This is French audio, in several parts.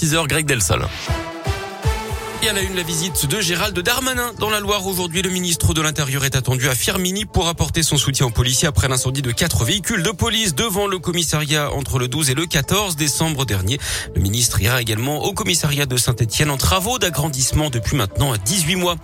6h, Greg Delsol. Et à la une, la visite de Gérald Darmanin dans la Loire. Aujourd'hui, le ministre de l'Intérieur est attendu à Firmini pour apporter son soutien aux policiers après l'incendie de quatre véhicules de police devant le commissariat entre le 12 et le 14 décembre dernier. Le ministre ira également au commissariat de Saint-Etienne en travaux d'agrandissement depuis maintenant 18 mois.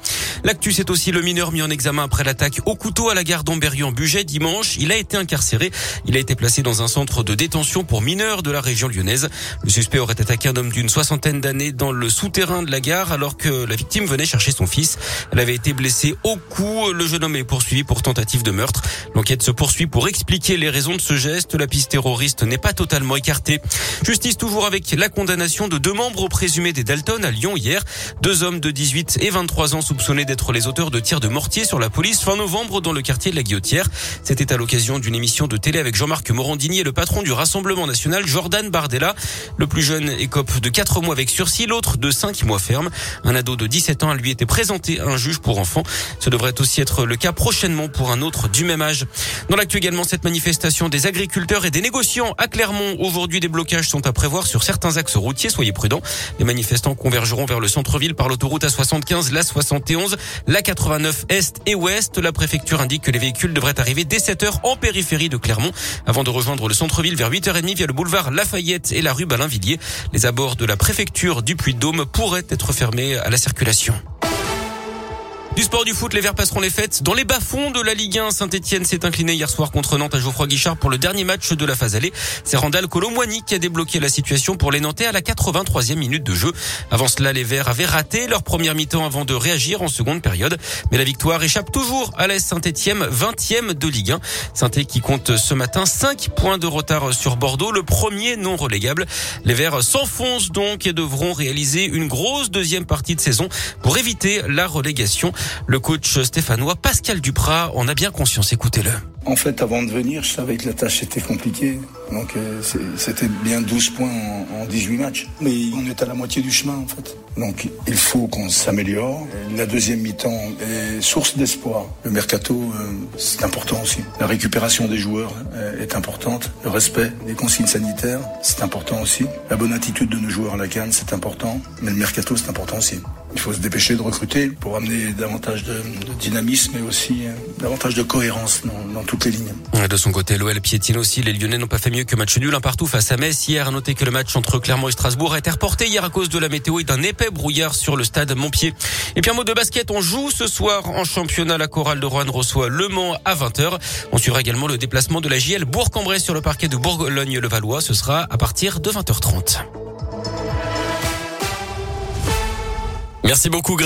L'actu, c'est aussi le mineur mis en examen après l'attaque au couteau à la gare d'Amberieu en Bugey dimanche. Il a été incarcéré. Il a été placé dans un centre de détention pour mineurs de la région lyonnaise. Le suspect aurait attaqué un homme d'une soixantaine d'années dans le souterrain de la gare alors alors que la victime venait chercher son fils. Elle avait été blessée au cou. Le jeune homme est poursuivi pour tentative de meurtre. L'enquête se poursuit pour expliquer les raisons de ce geste. La piste terroriste n'est pas totalement écartée. Justice toujours avec la condamnation de deux membres présumés des Dalton à Lyon hier. Deux hommes de 18 et 23 ans soupçonnés d'être les auteurs de tirs de mortier sur la police fin novembre dans le quartier de la Guillotière. C'était à l'occasion d'une émission de télé avec Jean-Marc Morandini et le patron du Rassemblement national Jordan Bardella. Le plus jeune écope de 4 mois avec sursis, l'autre de 5 mois ferme. Un ado de 17 ans a lui été présenté à un juge pour enfants. Ce devrait aussi être le cas prochainement pour un autre du même âge. Dans l'actu également, cette manifestation des agriculteurs et des négociants à Clermont. Aujourd'hui, des blocages sont à prévoir sur certains axes routiers. Soyez prudents. Les manifestants convergeront vers le centre-ville par l'autoroute A75, la 71, la 89 Est et Ouest. La préfecture indique que les véhicules devraient arriver dès 7 heures en périphérie de Clermont avant de rejoindre le centre-ville vers 8h30 via le boulevard Lafayette et la rue Balinvilliers. Les abords de la préfecture du Puy-de-Dôme pourraient être fermés à la circulation. Du sport du foot, les Verts passeront les fêtes. Dans les bas-fonds de la Ligue 1, Saint-Etienne s'est incliné hier soir contre Nantes à Geoffroy Guichard pour le dernier match de la phase allée. C'est Randall Colomwani qui a débloqué la situation pour les Nantais à la 83e minute de jeu. Avant cela, les Verts avaient raté leur première mi-temps avant de réagir en seconde période. Mais la victoire échappe toujours à l'AS Saint-Etienne, 20e de Ligue 1. saint qui compte ce matin 5 points de retard sur Bordeaux, le premier non relégable. Les Verts s'enfoncent donc et devront réaliser une grosse deuxième partie de saison pour éviter la relégation. Le coach stéphanois Pascal Duprat en a bien conscience. Écoutez-le. En fait, avant de venir, je savais que la tâche était compliquée. Donc, euh, c'était bien 12 points en, 18 matchs. Mais on est à la moitié du chemin, en fait. Donc, il faut qu'on s'améliore. La deuxième mi-temps est source d'espoir. Le mercato, euh, c'est important aussi. La récupération des joueurs euh, est importante. Le respect des consignes sanitaires, c'est important aussi. La bonne attitude de nos joueurs à la canne, c'est important. Mais le mercato, c'est important aussi. Il faut se dépêcher de recruter pour amener davantage de, dynamisme et aussi davantage de cohérence dans, dans tout de son côté, l'OL piétine aussi. Les Lyonnais n'ont pas fait mieux que match nul un partout face à Metz. Hier, à noter que le match entre Clermont et Strasbourg a été reporté hier à cause de la météo et d'un épais brouillard sur le stade Montpied. Et puis un mot de basket, on joue ce soir en championnat. La chorale de Rouen reçoit Le Mans à 20h. On suivra également le déplacement de la JL Bourg-en-Bresse sur le parquet de Bourgogne-le-Valois. Ce sera à partir de 20h30. Merci beaucoup.